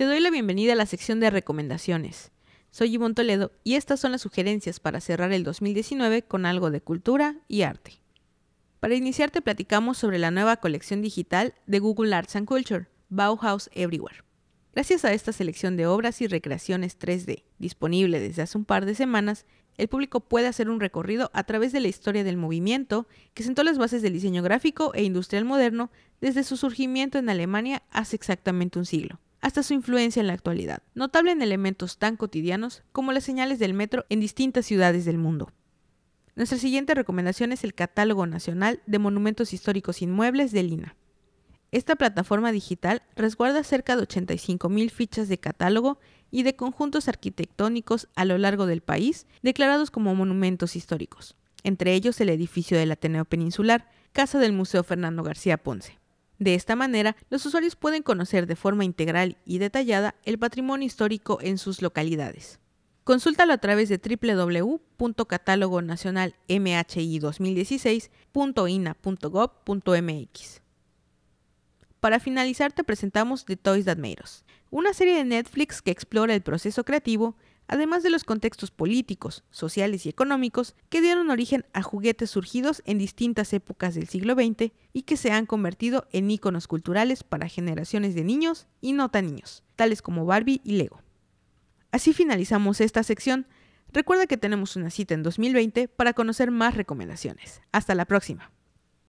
Te doy la bienvenida a la sección de recomendaciones. Soy Ivonne Toledo y estas son las sugerencias para cerrar el 2019 con algo de cultura y arte. Para iniciar te platicamos sobre la nueva colección digital de Google Arts and Culture, Bauhaus Everywhere. Gracias a esta selección de obras y recreaciones 3D, disponible desde hace un par de semanas, el público puede hacer un recorrido a través de la historia del movimiento que sentó las bases del diseño gráfico e industrial moderno desde su surgimiento en Alemania hace exactamente un siglo, hasta su influencia en la actualidad, notable en elementos tan cotidianos como las señales del metro en distintas ciudades del mundo. Nuestra siguiente recomendación es el Catálogo Nacional de Monumentos Históricos Inmuebles de Lina. Esta plataforma digital resguarda cerca de 85.000 fichas de catálogo y de conjuntos arquitectónicos a lo largo del país declarados como monumentos históricos, entre ellos el edificio del Ateneo Peninsular, casa del Museo Fernando García Ponce. De esta manera, los usuarios pueden conocer de forma integral y detallada el patrimonio histórico en sus localidades. Consúltalo a través de www.catalogonacionalmhi2016.ina.gov.mx. Para finalizar te presentamos The Toys That Made Us, una serie de Netflix que explora el proceso creativo, además de los contextos políticos, sociales y económicos que dieron origen a juguetes surgidos en distintas épocas del siglo XX y que se han convertido en íconos culturales para generaciones de niños y no tan niños, tales como Barbie y Lego. Así finalizamos esta sección. Recuerda que tenemos una cita en 2020 para conocer más recomendaciones. Hasta la próxima.